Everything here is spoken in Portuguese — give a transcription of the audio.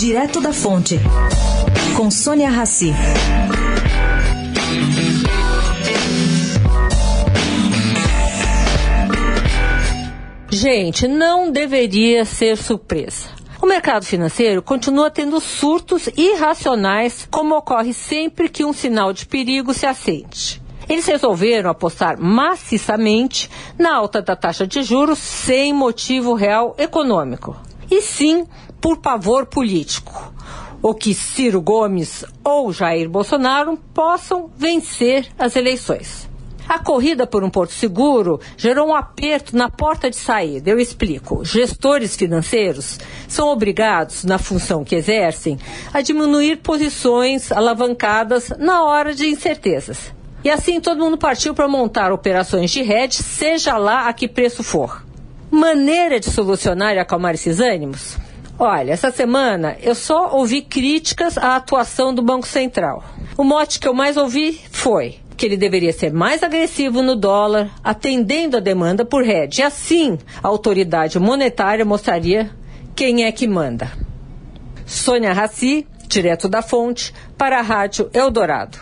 Direto da Fonte, com Sônia Rassi. Gente, não deveria ser surpresa. O mercado financeiro continua tendo surtos irracionais, como ocorre sempre que um sinal de perigo se acende. Eles resolveram apostar maciçamente na alta da taxa de juros sem motivo real econômico, e sim por pavor político. O que Ciro Gomes ou Jair Bolsonaro possam vencer as eleições. A corrida por um porto seguro gerou um aperto na porta de saída. Eu explico. Gestores financeiros são obrigados, na função que exercem, a diminuir posições alavancadas na hora de incertezas. E assim todo mundo partiu para montar operações de hedge, seja lá a que preço for. Maneira de solucionar e acalmar esses ânimos? Olha, essa semana eu só ouvi críticas à atuação do Banco Central. O mote que eu mais ouvi foi que ele deveria ser mais agressivo no dólar, atendendo a demanda por hedge. Assim, a autoridade monetária mostraria quem é que manda. Sônia Raci, direto da fonte, para a Rádio Eldorado.